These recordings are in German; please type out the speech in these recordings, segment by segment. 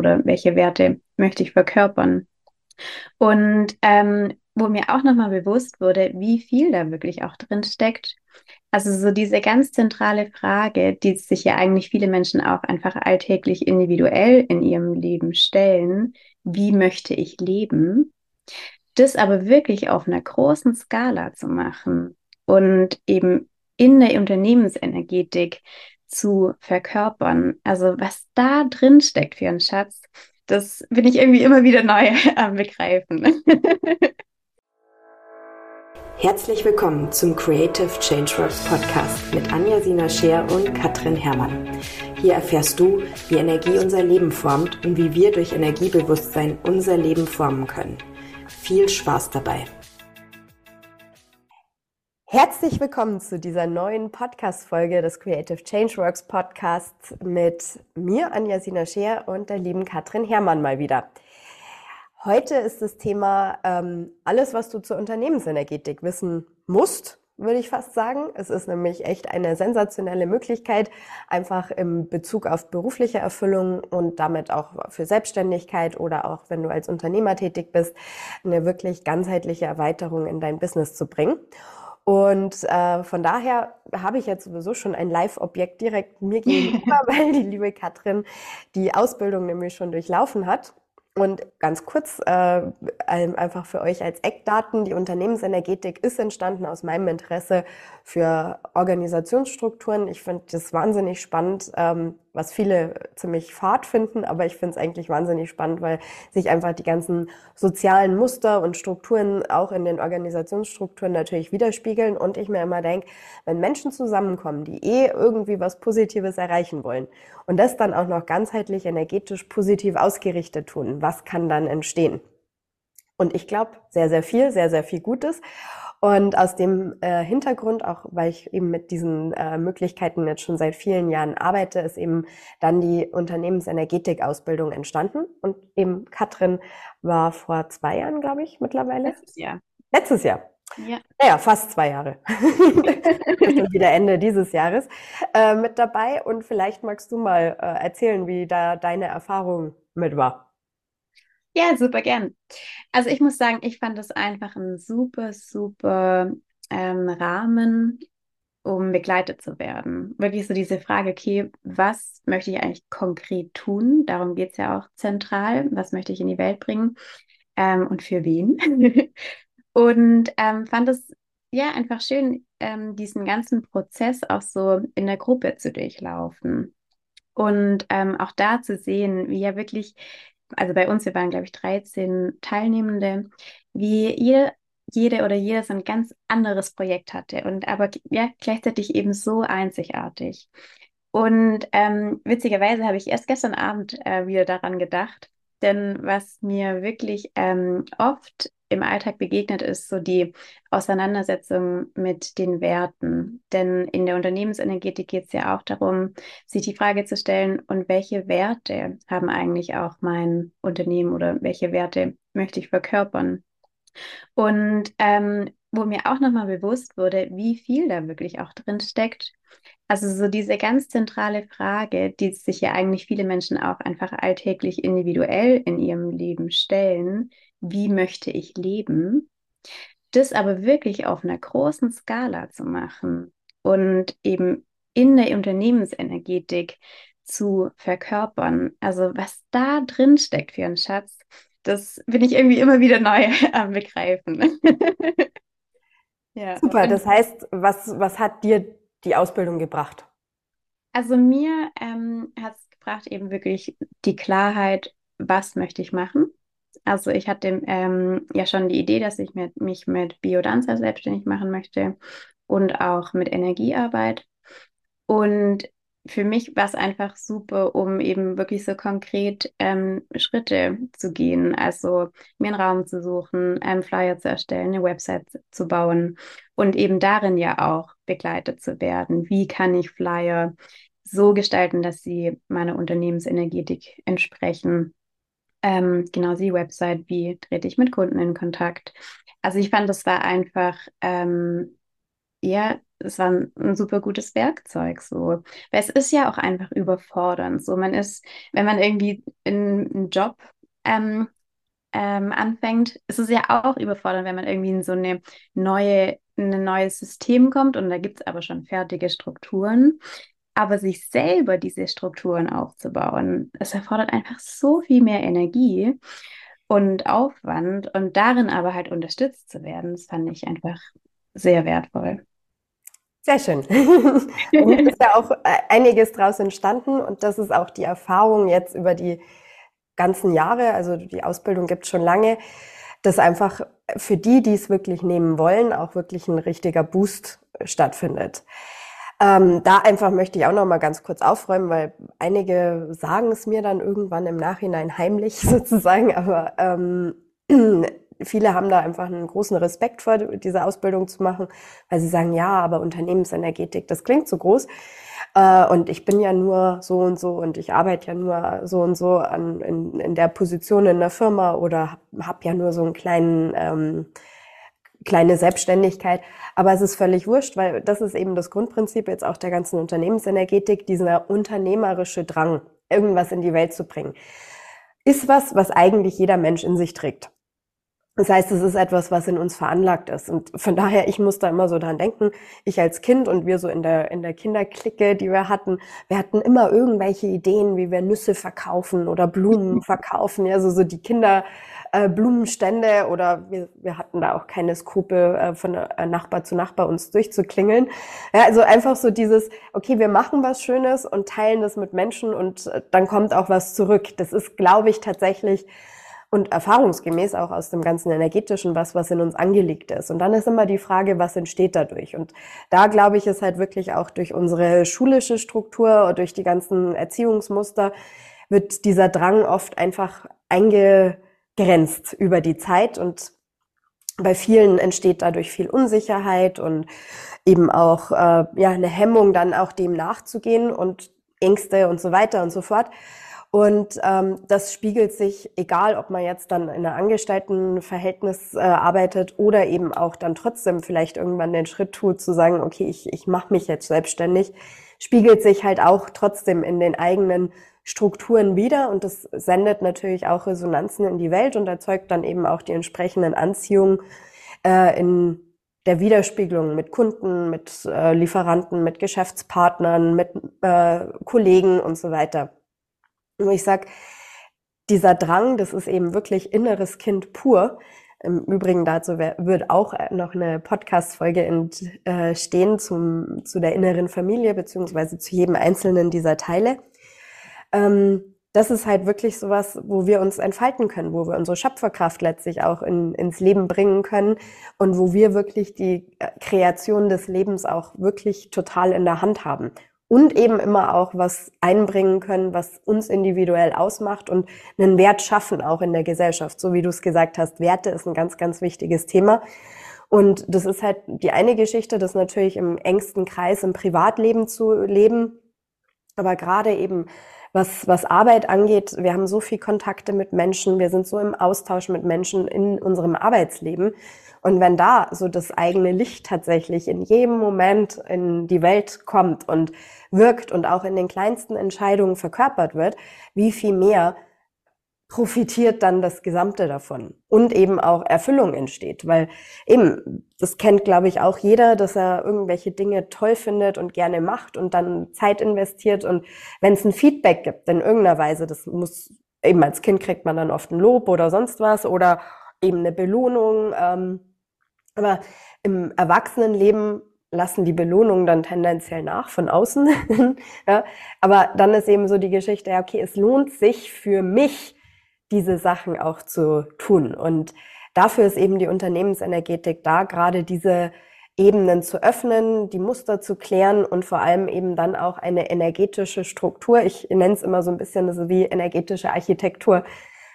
oder welche Werte möchte ich verkörpern. Und ähm, wo mir auch nochmal bewusst wurde, wie viel da wirklich auch drin steckt. Also so diese ganz zentrale Frage, die sich ja eigentlich viele Menschen auch einfach alltäglich individuell in ihrem Leben stellen, wie möchte ich leben? Das aber wirklich auf einer großen Skala zu machen und eben in der Unternehmensenergetik zu verkörpern. Also was da drin steckt für einen Schatz, das bin ich irgendwie immer wieder neu am Begreifen. Herzlich willkommen zum Creative Changeworks Podcast mit Anja Sina Scheer und Katrin Herrmann. Hier erfährst du, wie Energie unser Leben formt und wie wir durch Energiebewusstsein unser Leben formen können. Viel Spaß dabei! Herzlich willkommen zu dieser neuen Podcast-Folge des Creative Changeworks Podcasts mit mir, Anja Sina Scheer und der lieben Katrin Herrmann mal wieder. Heute ist das Thema ähm, alles, was du zur Unternehmensenergetik wissen musst, würde ich fast sagen. Es ist nämlich echt eine sensationelle Möglichkeit, einfach im Bezug auf berufliche Erfüllung und damit auch für Selbstständigkeit oder auch wenn du als Unternehmer tätig bist, eine wirklich ganzheitliche Erweiterung in dein Business zu bringen. Und äh, von daher habe ich jetzt sowieso schon ein Live-Objekt direkt mir gegenüber, weil die liebe Katrin die Ausbildung nämlich schon durchlaufen hat. Und ganz kurz, äh, einfach für euch als Eckdaten, die Unternehmensenergetik ist entstanden aus meinem Interesse für Organisationsstrukturen. Ich finde das wahnsinnig spannend, ähm, was viele ziemlich fad finden, aber ich finde es eigentlich wahnsinnig spannend, weil sich einfach die ganzen sozialen Muster und Strukturen auch in den Organisationsstrukturen natürlich widerspiegeln und ich mir immer denke, wenn Menschen zusammenkommen, die eh irgendwie was Positives erreichen wollen und das dann auch noch ganzheitlich energetisch positiv ausgerichtet tun, was kann dann entstehen? Und ich glaube, sehr, sehr viel, sehr, sehr viel Gutes. Und aus dem äh, Hintergrund, auch weil ich eben mit diesen äh, Möglichkeiten jetzt schon seit vielen Jahren arbeite, ist eben dann die Unternehmensenergetik-Ausbildung entstanden. Und eben Katrin war vor zwei Jahren, glaube ich, mittlerweile. Letztes Jahr. Letztes Jahr. Ja. Naja, fast zwei Jahre. wieder Ende dieses Jahres äh, mit dabei. Und vielleicht magst du mal äh, erzählen, wie da deine Erfahrung mit war. Ja, super gern. Also ich muss sagen, ich fand das einfach ein super, super ähm, Rahmen, um begleitet zu werden. Wirklich so diese Frage, okay, was möchte ich eigentlich konkret tun? Darum geht es ja auch zentral. Was möchte ich in die Welt bringen? Ähm, und für wen? und ähm, fand es ja einfach schön, ähm, diesen ganzen Prozess auch so in der Gruppe zu durchlaufen. Und ähm, auch da zu sehen, wie ja wirklich also bei uns, wir waren, glaube ich, 13 Teilnehmende, wie jede, jede oder jeder so ein ganz anderes Projekt hatte und aber ja, gleichzeitig eben so einzigartig. Und ähm, witzigerweise habe ich erst gestern Abend äh, wieder daran gedacht, denn was mir wirklich ähm, oft im Alltag begegnet, ist so die Auseinandersetzung mit den Werten. Denn in der Unternehmensenergetik geht es ja auch darum, sich die Frage zu stellen, und welche Werte haben eigentlich auch mein Unternehmen oder welche Werte möchte ich verkörpern? Und ähm, wo mir auch nochmal bewusst wurde, wie viel da wirklich auch drin steckt. Also so diese ganz zentrale Frage, die sich ja eigentlich viele Menschen auch einfach alltäglich individuell in ihrem Leben stellen, wie möchte ich leben, das aber wirklich auf einer großen Skala zu machen und eben in der Unternehmensenergetik zu verkörpern. Also was da drin steckt für einen Schatz, das bin ich irgendwie immer wieder neu am Begreifen. ja. Super, das heißt, was, was hat dir die Ausbildung gebracht? Also mir ähm, hat es gebracht eben wirklich die Klarheit, was möchte ich machen also ich hatte ähm, ja schon die Idee, dass ich mit, mich mit Biodanza selbstständig machen möchte und auch mit Energiearbeit. Und für mich war es einfach super, um eben wirklich so konkret ähm, Schritte zu gehen. Also mir einen Raum zu suchen, einen Flyer zu erstellen, eine Website zu bauen und eben darin ja auch begleitet zu werden. Wie kann ich Flyer so gestalten, dass sie meiner Unternehmensenergetik entsprechen? Ähm, genau die Website, wie trete ich mit Kunden in Kontakt. Also ich fand, das war einfach ähm, ja es war ein, ein, super gutes Werkzeug so. Weil es ist ja auch einfach überfordernd. So, man ist, wenn man irgendwie in einen Job ähm, ähm, anfängt, ist es ja auch überfordernd, wenn man irgendwie in so eine neue, in ein neues System kommt und da gibt es aber schon fertige Strukturen. Aber sich selber diese Strukturen aufzubauen, es erfordert einfach so viel mehr Energie und Aufwand und darin aber halt unterstützt zu werden, das fand ich einfach sehr wertvoll. Sehr schön. und ist ja auch äh, einiges daraus entstanden und das ist auch die Erfahrung jetzt über die ganzen Jahre, also die Ausbildung gibt es schon lange, dass einfach für die, die es wirklich nehmen wollen, auch wirklich ein richtiger Boost stattfindet. Ähm, da einfach möchte ich auch noch mal ganz kurz aufräumen, weil einige sagen es mir dann irgendwann im Nachhinein heimlich sozusagen, aber ähm, viele haben da einfach einen großen Respekt vor, diese Ausbildung zu machen, weil sie sagen, ja, aber Unternehmensenergetik, das klingt so groß. Äh, und ich bin ja nur so und so und ich arbeite ja nur so und so an, in, in der Position in der Firma oder habe hab ja nur so einen kleinen ähm, kleine Selbstständigkeit. Aber es ist völlig wurscht, weil das ist eben das Grundprinzip jetzt auch der ganzen Unternehmensenergetik, dieser unternehmerische Drang, irgendwas in die Welt zu bringen. Ist was, was eigentlich jeder Mensch in sich trägt. Das heißt, es ist etwas, was in uns veranlagt ist. Und von daher, ich muss da immer so dran denken, ich als Kind und wir so in der, in der Kinderklicke, die wir hatten, wir hatten immer irgendwelche Ideen, wie wir Nüsse verkaufen oder Blumen verkaufen. Ja, so, so die Kinder, äh, Blumenstände oder wir, wir hatten da auch keine Skrupel, äh, von äh, Nachbar zu Nachbar uns durchzuklingeln. Ja, also einfach so dieses, okay, wir machen was Schönes und teilen das mit Menschen und äh, dann kommt auch was zurück. Das ist, glaube ich, tatsächlich und erfahrungsgemäß auch aus dem ganzen energetischen was, was in uns angelegt ist. Und dann ist immer die Frage, was entsteht dadurch? Und da glaube ich, ist halt wirklich auch durch unsere schulische Struktur und durch die ganzen Erziehungsmuster wird dieser Drang oft einfach eingegrenzt über die Zeit und bei vielen entsteht dadurch viel Unsicherheit und eben auch äh, ja eine Hemmung dann auch dem nachzugehen und Ängste und so weiter und so fort. Und ähm, das spiegelt sich, egal ob man jetzt dann in einem Angestelltenverhältnis äh, arbeitet oder eben auch dann trotzdem vielleicht irgendwann den Schritt tut, zu sagen, okay, ich, ich mache mich jetzt selbstständig, spiegelt sich halt auch trotzdem in den eigenen Strukturen wieder und das sendet natürlich auch Resonanzen in die Welt und erzeugt dann eben auch die entsprechenden Anziehungen äh, in der Widerspiegelung mit Kunden, mit äh, Lieferanten, mit Geschäftspartnern, mit äh, Kollegen und so weiter. Und ich sag, dieser Drang, das ist eben wirklich inneres Kind pur. Im Übrigen dazu wird auch noch eine Podcast-Folge entstehen zum, zu der inneren Familie, beziehungsweise zu jedem einzelnen dieser Teile. Ähm, das ist halt wirklich sowas, wo wir uns entfalten können, wo wir unsere Schöpferkraft letztlich auch in, ins Leben bringen können und wo wir wirklich die Kreation des Lebens auch wirklich total in der Hand haben und eben immer auch was einbringen können, was uns individuell ausmacht und einen Wert schaffen auch in der Gesellschaft. So wie du es gesagt hast, Werte ist ein ganz, ganz wichtiges Thema. Und das ist halt die eine Geschichte, das natürlich im engsten Kreis im Privatleben zu leben. Aber gerade eben was, was Arbeit angeht, wir haben so viel Kontakte mit Menschen, wir sind so im Austausch mit Menschen in unserem Arbeitsleben. Und wenn da so das eigene Licht tatsächlich in jedem Moment in die Welt kommt und wirkt und auch in den kleinsten Entscheidungen verkörpert wird, wie viel mehr profitiert dann das Gesamte davon und eben auch Erfüllung entsteht, weil eben, das kennt, glaube ich, auch jeder, dass er irgendwelche Dinge toll findet und gerne macht und dann Zeit investiert und wenn es ein Feedback gibt in irgendeiner Weise, das muss eben als Kind kriegt man dann oft ein Lob oder sonst was oder eben eine Belohnung, ähm, aber im Erwachsenenleben lassen die Belohnungen dann tendenziell nach von außen. ja, aber dann ist eben so die Geschichte, ja, okay, es lohnt sich für mich, diese Sachen auch zu tun. Und dafür ist eben die Unternehmensenergetik da, gerade diese Ebenen zu öffnen, die Muster zu klären und vor allem eben dann auch eine energetische Struktur. Ich nenne es immer so ein bisschen so wie energetische Architektur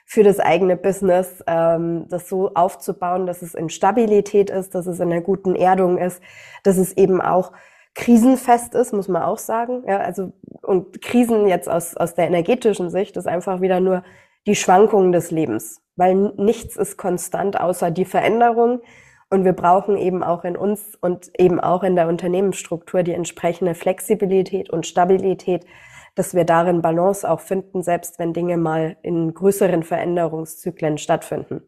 für das eigene Business, ähm, das so aufzubauen, dass es in Stabilität ist, dass es in einer guten Erdung ist, dass es eben auch krisenfest ist, muss man auch sagen. Ja, also, und Krisen jetzt aus, aus der energetischen Sicht ist einfach wieder nur die Schwankungen des Lebens, weil nichts ist konstant außer die Veränderung. Und wir brauchen eben auch in uns und eben auch in der Unternehmensstruktur die entsprechende Flexibilität und Stabilität, dass wir darin Balance auch finden, selbst wenn Dinge mal in größeren Veränderungszyklen stattfinden.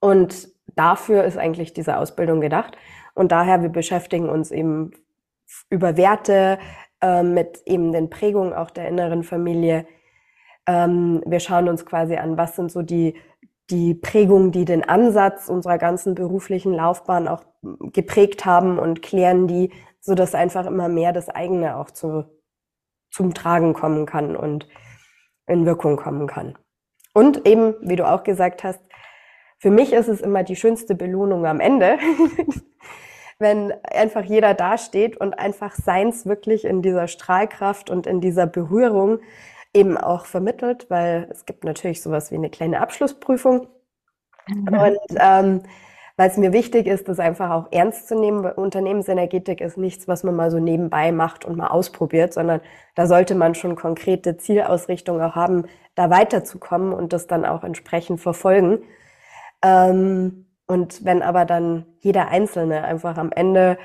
Und dafür ist eigentlich diese Ausbildung gedacht. Und daher, wir beschäftigen uns eben über Werte, äh, mit eben den Prägungen auch der inneren Familie. Ähm, wir schauen uns quasi an, was sind so die, die Prägungen, die den Ansatz unserer ganzen beruflichen Laufbahn auch geprägt haben und klären die, so dass einfach immer mehr das eigene auch zu, zum Tragen kommen kann und in Wirkung kommen kann. Und eben, wie du auch gesagt hast, für mich ist es immer die schönste Belohnung am Ende, wenn einfach jeder dasteht und einfach seins wirklich in dieser Strahlkraft und in dieser Berührung eben auch vermittelt, weil es gibt natürlich sowas wie eine kleine Abschlussprüfung. Mhm. Und ähm, weil es mir wichtig ist, das einfach auch ernst zu nehmen, weil Unternehmensenergetik ist nichts, was man mal so nebenbei macht und mal ausprobiert, sondern da sollte man schon konkrete Zielausrichtungen auch haben, da weiterzukommen und das dann auch entsprechend verfolgen. Ähm, und wenn aber dann jeder Einzelne einfach am Ende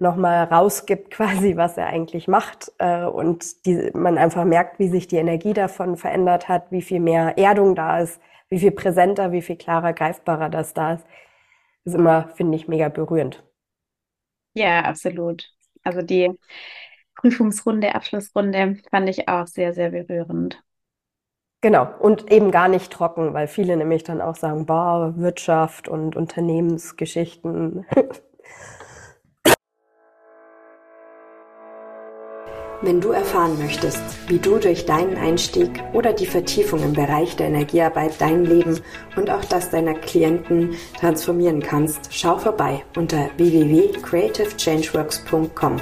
nochmal rausgibt, quasi, was er eigentlich macht, äh, und die, man einfach merkt, wie sich die Energie davon verändert hat, wie viel mehr Erdung da ist, wie viel präsenter, wie viel klarer, greifbarer das da ist, ist immer, finde ich, mega berührend. Ja, absolut. Also die Prüfungsrunde, Abschlussrunde fand ich auch sehr, sehr berührend. Genau, und eben gar nicht trocken, weil viele nämlich dann auch sagen, boah, Wirtschaft und Unternehmensgeschichten. Wenn du erfahren möchtest, wie du durch deinen Einstieg oder die Vertiefung im Bereich der Energiearbeit dein Leben und auch das deiner Klienten transformieren kannst, schau vorbei unter www.creativechangeworks.com.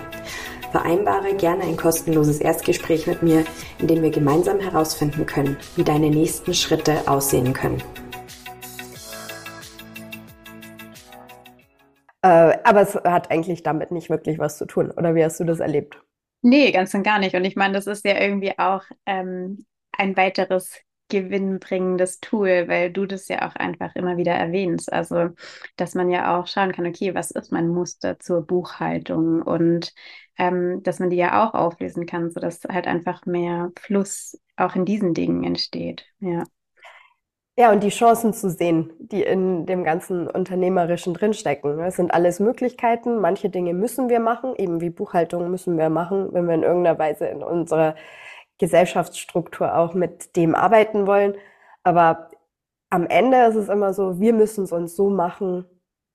Vereinbare gerne ein kostenloses Erstgespräch mit mir, in dem wir gemeinsam herausfinden können, wie deine nächsten Schritte aussehen können. Äh, aber es hat eigentlich damit nicht wirklich was zu tun. Oder wie hast du das erlebt? Nee, ganz und gar nicht. Und ich meine, das ist ja irgendwie auch ähm, ein weiteres gewinnbringendes Tool, weil du das ja auch einfach immer wieder erwähnst. Also, dass man ja auch schauen kann, okay, was ist mein Muster zur Buchhaltung und ähm, dass man die ja auch auflesen kann, sodass halt einfach mehr Fluss auch in diesen Dingen entsteht. Ja. Ja, und die Chancen zu sehen, die in dem ganzen Unternehmerischen drinstecken. Es sind alles Möglichkeiten. Manche Dinge müssen wir machen, eben wie Buchhaltung müssen wir machen, wenn wir in irgendeiner Weise in unserer Gesellschaftsstruktur auch mit dem arbeiten wollen. Aber am Ende ist es immer so, wir müssen es uns so machen,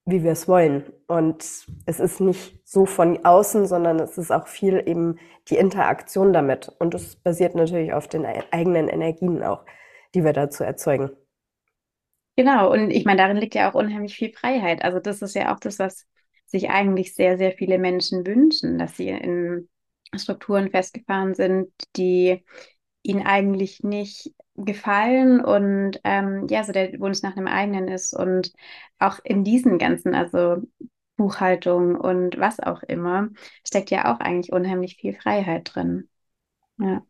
wie wir es wollen. Und es ist nicht so von außen, sondern es ist auch viel eben die Interaktion damit. Und es basiert natürlich auf den eigenen Energien auch, die wir dazu erzeugen. Genau, und ich meine, darin liegt ja auch unheimlich viel Freiheit. Also das ist ja auch das, was sich eigentlich sehr, sehr viele Menschen wünschen, dass sie in Strukturen festgefahren sind, die ihnen eigentlich nicht gefallen und ähm, ja, so der Wunsch nach einem eigenen ist und auch in diesen ganzen, also Buchhaltung und was auch immer, steckt ja auch eigentlich unheimlich viel Freiheit drin. Ja.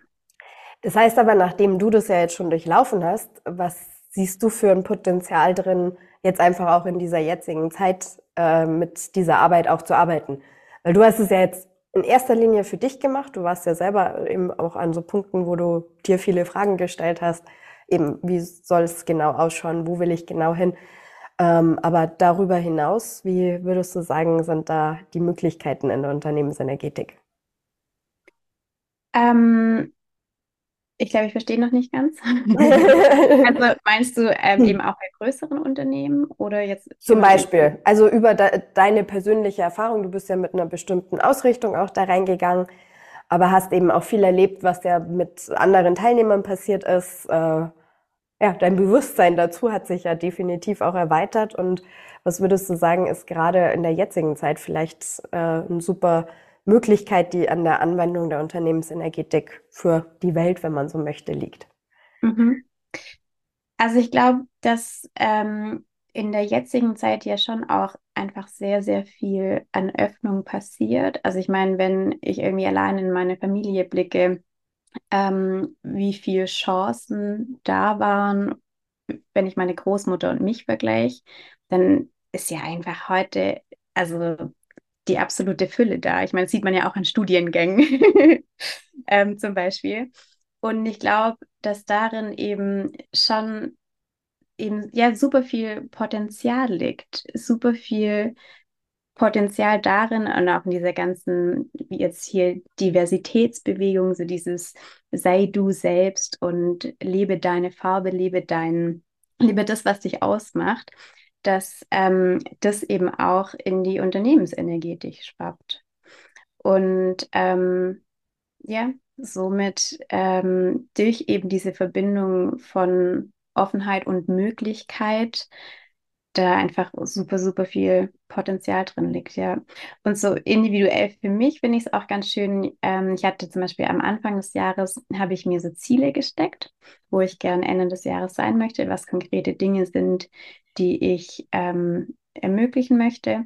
Das heißt aber, nachdem du das ja jetzt schon durchlaufen hast, was siehst du für ein Potenzial drin, jetzt einfach auch in dieser jetzigen Zeit äh, mit dieser Arbeit auch zu arbeiten? Weil du hast es ja jetzt in erster Linie für dich gemacht. Du warst ja selber eben auch an so Punkten, wo du dir viele Fragen gestellt hast. Eben, wie soll es genau ausschauen? Wo will ich genau hin? Ähm, aber darüber hinaus, wie würdest du sagen, sind da die Möglichkeiten in der Unternehmensenergetik? Ähm, ich glaube, ich verstehe noch nicht ganz. also meinst du ähm, hm. eben auch bei größeren Unternehmen oder jetzt? Zum Beispiel, also über de deine persönliche Erfahrung, du bist ja mit einer bestimmten Ausrichtung auch da reingegangen, aber hast eben auch viel erlebt, was ja mit anderen Teilnehmern passiert ist. Äh, ja, dein Bewusstsein dazu hat sich ja definitiv auch erweitert. Und was würdest du sagen, ist gerade in der jetzigen Zeit vielleicht äh, ein super Möglichkeit, die an der Anwendung der Unternehmensenergetik für die Welt, wenn man so möchte, liegt? Mhm. Also ich glaube, dass ähm, in der jetzigen Zeit ja schon auch einfach sehr, sehr viel an Öffnung passiert. Also ich meine, wenn ich irgendwie allein in meine Familie blicke, ähm, wie viele Chancen da waren, wenn ich meine Großmutter und mich vergleiche, dann ist ja einfach heute, also die absolute Fülle da. Ich meine, das sieht man ja auch an Studiengängen ähm, zum Beispiel. Und ich glaube, dass darin eben schon eben ja super viel Potenzial liegt, super viel Potenzial darin und auch in dieser ganzen, wie jetzt hier Diversitätsbewegung, so dieses sei du selbst und lebe deine Farbe, lebe dein, lebe das, was dich ausmacht, dass ähm, das eben auch in die Unternehmensenergetik schwappt. Und ähm, ja, somit ähm, durch eben diese Verbindung von Offenheit und Möglichkeit da einfach super, super viel Potenzial drin liegt, ja. Und so individuell für mich finde ich es auch ganz schön. Ähm, ich hatte zum Beispiel am Anfang des Jahres, habe ich mir so Ziele gesteckt, wo ich gern Ende des Jahres sein möchte, was konkrete Dinge sind, die ich ähm, ermöglichen möchte.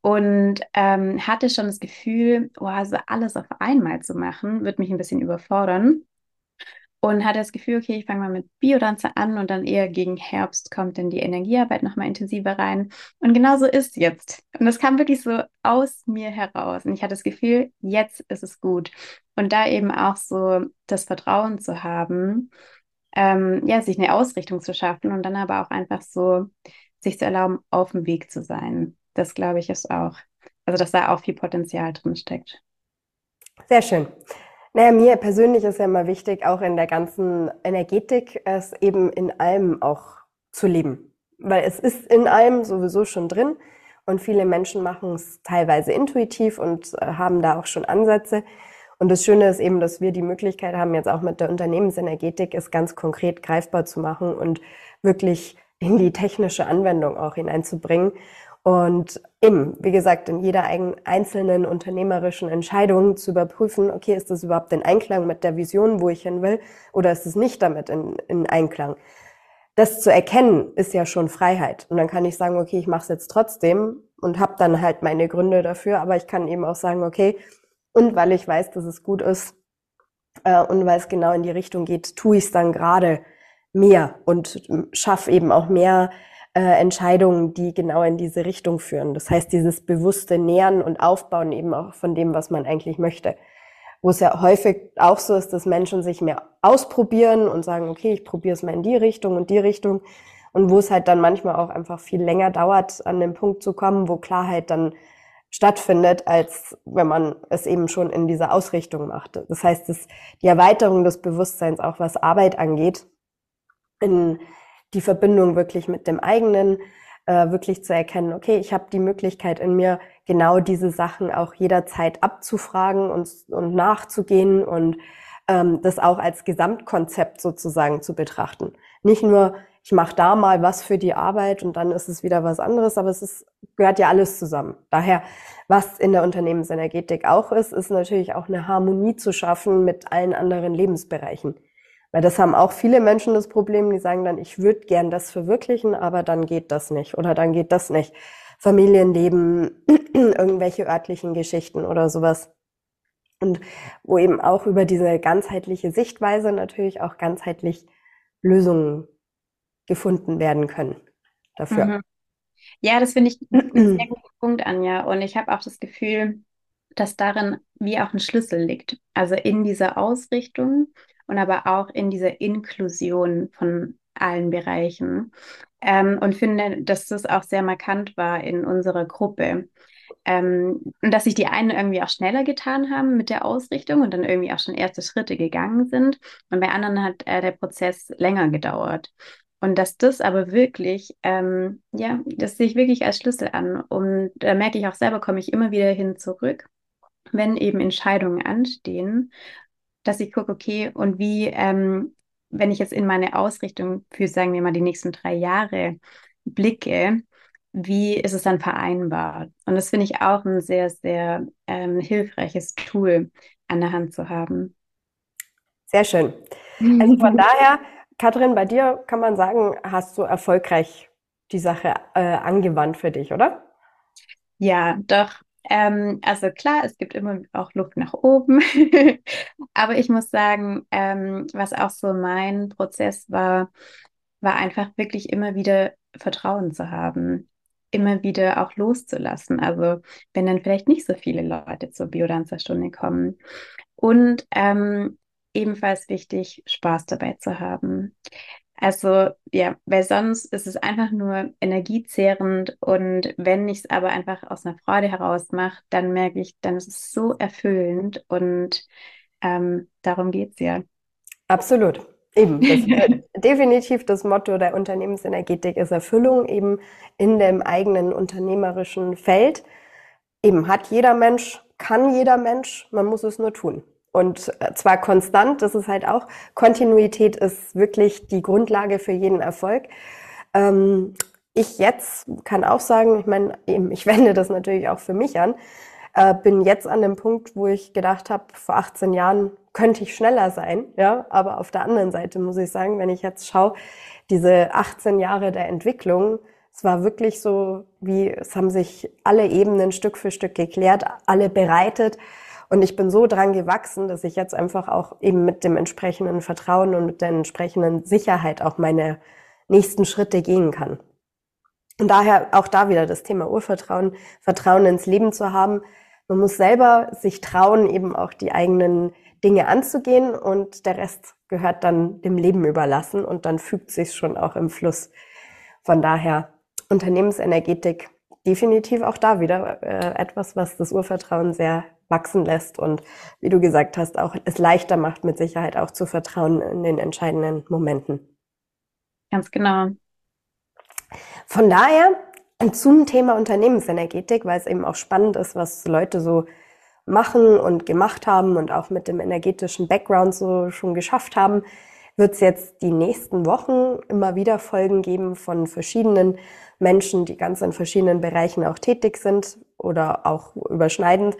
Und ähm, hatte schon das Gefühl, oh, also alles auf einmal zu machen, wird mich ein bisschen überfordern und hatte das Gefühl, okay, ich fange mal mit Biodanze an und dann eher gegen Herbst kommt dann die Energiearbeit nochmal intensiver rein. Und genau so ist jetzt. Und das kam wirklich so aus mir heraus. Und ich hatte das Gefühl, jetzt ist es gut. Und da eben auch so das Vertrauen zu haben, ähm, ja, sich eine Ausrichtung zu schaffen und dann aber auch einfach so sich zu erlauben, auf dem Weg zu sein. Das glaube ich ist auch, also dass da auch viel Potenzial drin steckt. Sehr schön. Naja, mir persönlich ist ja immer wichtig, auch in der ganzen Energetik, es eben in allem auch zu leben. Weil es ist in allem sowieso schon drin und viele Menschen machen es teilweise intuitiv und äh, haben da auch schon Ansätze. Und das Schöne ist eben, dass wir die Möglichkeit haben, jetzt auch mit der Unternehmensenergetik es ganz konkret greifbar zu machen und wirklich in die technische Anwendung auch hineinzubringen. Und eben, wie gesagt, in jeder einzelnen unternehmerischen Entscheidung zu überprüfen, okay, ist das überhaupt in Einklang mit der Vision, wo ich hin will, oder ist es nicht damit in, in Einklang? Das zu erkennen, ist ja schon Freiheit. Und dann kann ich sagen, okay, ich mache es jetzt trotzdem und habe dann halt meine Gründe dafür, aber ich kann eben auch sagen, okay, und weil ich weiß, dass es gut ist äh, und weil es genau in die Richtung geht, tue ich es dann gerade mehr und schaffe eben auch mehr äh, Entscheidungen, die genau in diese Richtung führen. Das heißt, dieses bewusste Nähern und Aufbauen eben auch von dem, was man eigentlich möchte. Wo es ja häufig auch so ist, dass Menschen sich mehr ausprobieren und sagen, okay, ich probiere es mal in die Richtung und die Richtung. Und wo es halt dann manchmal auch einfach viel länger dauert, an den Punkt zu kommen, wo Klarheit dann stattfindet, als wenn man es eben schon in dieser Ausrichtung macht. Das heißt, dass die Erweiterung des Bewusstseins, auch was Arbeit angeht, in die Verbindung wirklich mit dem eigenen, äh, wirklich zu erkennen, okay, ich habe die Möglichkeit in mir, genau diese Sachen auch jederzeit abzufragen und, und nachzugehen und ähm, das auch als Gesamtkonzept sozusagen zu betrachten. Nicht nur, ich mache da mal was für die Arbeit und dann ist es wieder was anderes, aber es ist, gehört ja alles zusammen. Daher, was in der Unternehmensenergetik auch ist, ist natürlich auch eine Harmonie zu schaffen mit allen anderen Lebensbereichen. Weil das haben auch viele Menschen das Problem, die sagen dann, ich würde gern das verwirklichen, aber dann geht das nicht oder dann geht das nicht. Familienleben, irgendwelche örtlichen Geschichten oder sowas. Und wo eben auch über diese ganzheitliche Sichtweise natürlich auch ganzheitlich Lösungen gefunden werden können dafür. Mhm. Ja, das finde ich einen sehr guten Punkt, Anja. Und ich habe auch das Gefühl, dass darin wie auch ein Schlüssel liegt. Also in dieser Ausrichtung und aber auch in dieser Inklusion von allen Bereichen. Ähm, und finde, dass das auch sehr markant war in unserer Gruppe. Ähm, und dass sich die einen irgendwie auch schneller getan haben mit der Ausrichtung und dann irgendwie auch schon erste Schritte gegangen sind. Und bei anderen hat äh, der Prozess länger gedauert. Und dass das aber wirklich, ähm, ja, das sehe ich wirklich als Schlüssel an. Und da merke ich auch selber, komme ich immer wieder hin zurück, wenn eben Entscheidungen anstehen dass ich gucke, okay, und wie, ähm, wenn ich jetzt in meine Ausrichtung für, sagen wir mal, die nächsten drei Jahre blicke, wie ist es dann vereinbar? Und das finde ich auch ein sehr, sehr ähm, hilfreiches Tool an der Hand zu haben. Sehr schön. Also von daher, Katrin, bei dir kann man sagen, hast du erfolgreich die Sache äh, angewandt für dich, oder? Ja, doch. Ähm, also klar, es gibt immer auch Luft nach oben, aber ich muss sagen, ähm, was auch so mein Prozess war, war einfach wirklich immer wieder Vertrauen zu haben. immer wieder auch loszulassen. Also wenn dann vielleicht nicht so viele Leute zur Biodanzerstunde kommen. Und ähm, ebenfalls wichtig, Spaß dabei zu haben. Also ja, weil sonst ist es einfach nur energiezehrend und wenn ich es aber einfach aus einer Freude heraus mache, dann merke ich, dann ist es so erfüllend und ähm, darum geht es ja. Absolut. Eben, das, äh, definitiv das Motto der Unternehmensenergetik ist Erfüllung eben in dem eigenen unternehmerischen Feld. Eben hat jeder Mensch, kann jeder Mensch, man muss es nur tun. Und äh, zwar konstant, das ist halt auch, Kontinuität ist wirklich die Grundlage für jeden Erfolg. Ähm, ich jetzt kann auch sagen, ich meine, ich wende das natürlich auch für mich an, äh, bin jetzt an dem Punkt, wo ich gedacht habe, vor 18 Jahren könnte ich schneller sein, ja, aber auf der anderen Seite muss ich sagen, wenn ich jetzt schaue, diese 18 Jahre der Entwicklung, es war wirklich so, wie es haben sich alle Ebenen Stück für Stück geklärt, alle bereitet. Und ich bin so dran gewachsen, dass ich jetzt einfach auch eben mit dem entsprechenden Vertrauen und mit der entsprechenden Sicherheit auch meine nächsten Schritte gehen kann. Und daher auch da wieder das Thema Urvertrauen, Vertrauen ins Leben zu haben. Man muss selber sich trauen, eben auch die eigenen Dinge anzugehen und der Rest gehört dann dem Leben überlassen und dann fügt sich schon auch im Fluss. Von daher Unternehmensenergetik definitiv auch da wieder äh, etwas, was das Urvertrauen sehr wachsen lässt und wie du gesagt hast, auch es leichter macht, mit Sicherheit auch zu vertrauen in den entscheidenden Momenten. Ganz genau. Von daher zum Thema Unternehmensenergetik, weil es eben auch spannend ist, was Leute so machen und gemacht haben und auch mit dem energetischen Background so schon geschafft haben, wird es jetzt die nächsten Wochen immer wieder Folgen geben von verschiedenen Menschen, die ganz in verschiedenen Bereichen auch tätig sind oder auch überschneidend,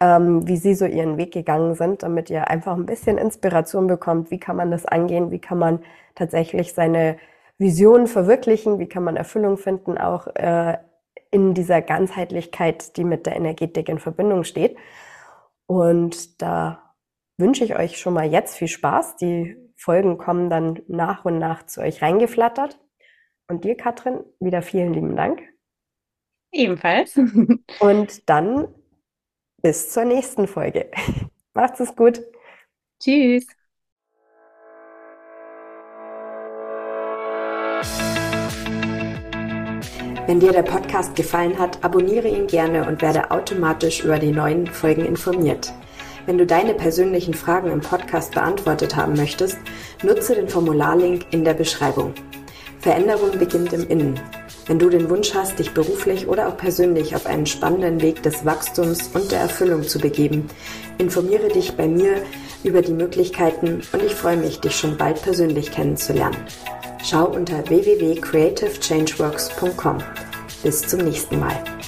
ähm, wie sie so ihren Weg gegangen sind, damit ihr einfach ein bisschen Inspiration bekommt, wie kann man das angehen, wie kann man tatsächlich seine Vision verwirklichen, wie kann man Erfüllung finden, auch äh, in dieser Ganzheitlichkeit, die mit der Energetik in Verbindung steht. Und da wünsche ich euch schon mal jetzt viel Spaß. Die Folgen kommen dann nach und nach zu euch reingeflattert. Und dir, Katrin, wieder vielen lieben Dank. Ebenfalls. Und dann bis zur nächsten Folge. Macht's es gut. Tschüss. Wenn dir der Podcast gefallen hat, abonniere ihn gerne und werde automatisch über die neuen Folgen informiert. Wenn du deine persönlichen Fragen im Podcast beantwortet haben möchtest, nutze den Formularlink in der Beschreibung. Veränderung beginnt im Innen. Wenn du den Wunsch hast, dich beruflich oder auch persönlich auf einen spannenden Weg des Wachstums und der Erfüllung zu begeben, informiere dich bei mir über die Möglichkeiten und ich freue mich, dich schon bald persönlich kennenzulernen. Schau unter www.creativechangeworks.com. Bis zum nächsten Mal.